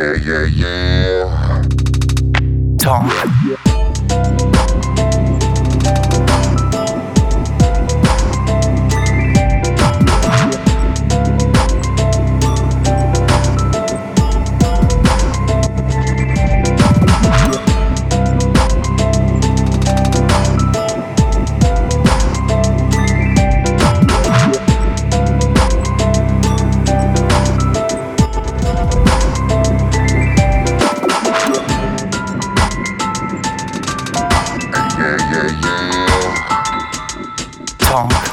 yeah, yeah, yeah. Talk. funk.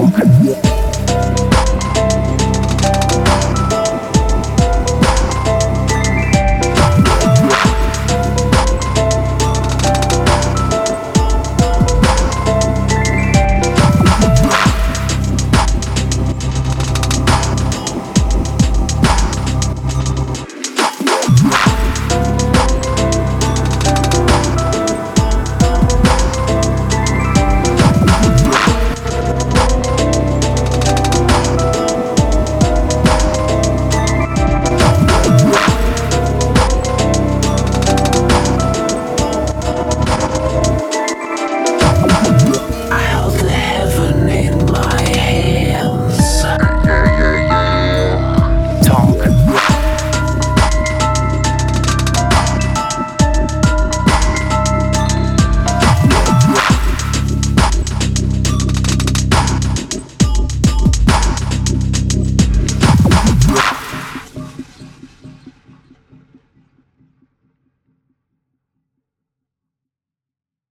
Yeah.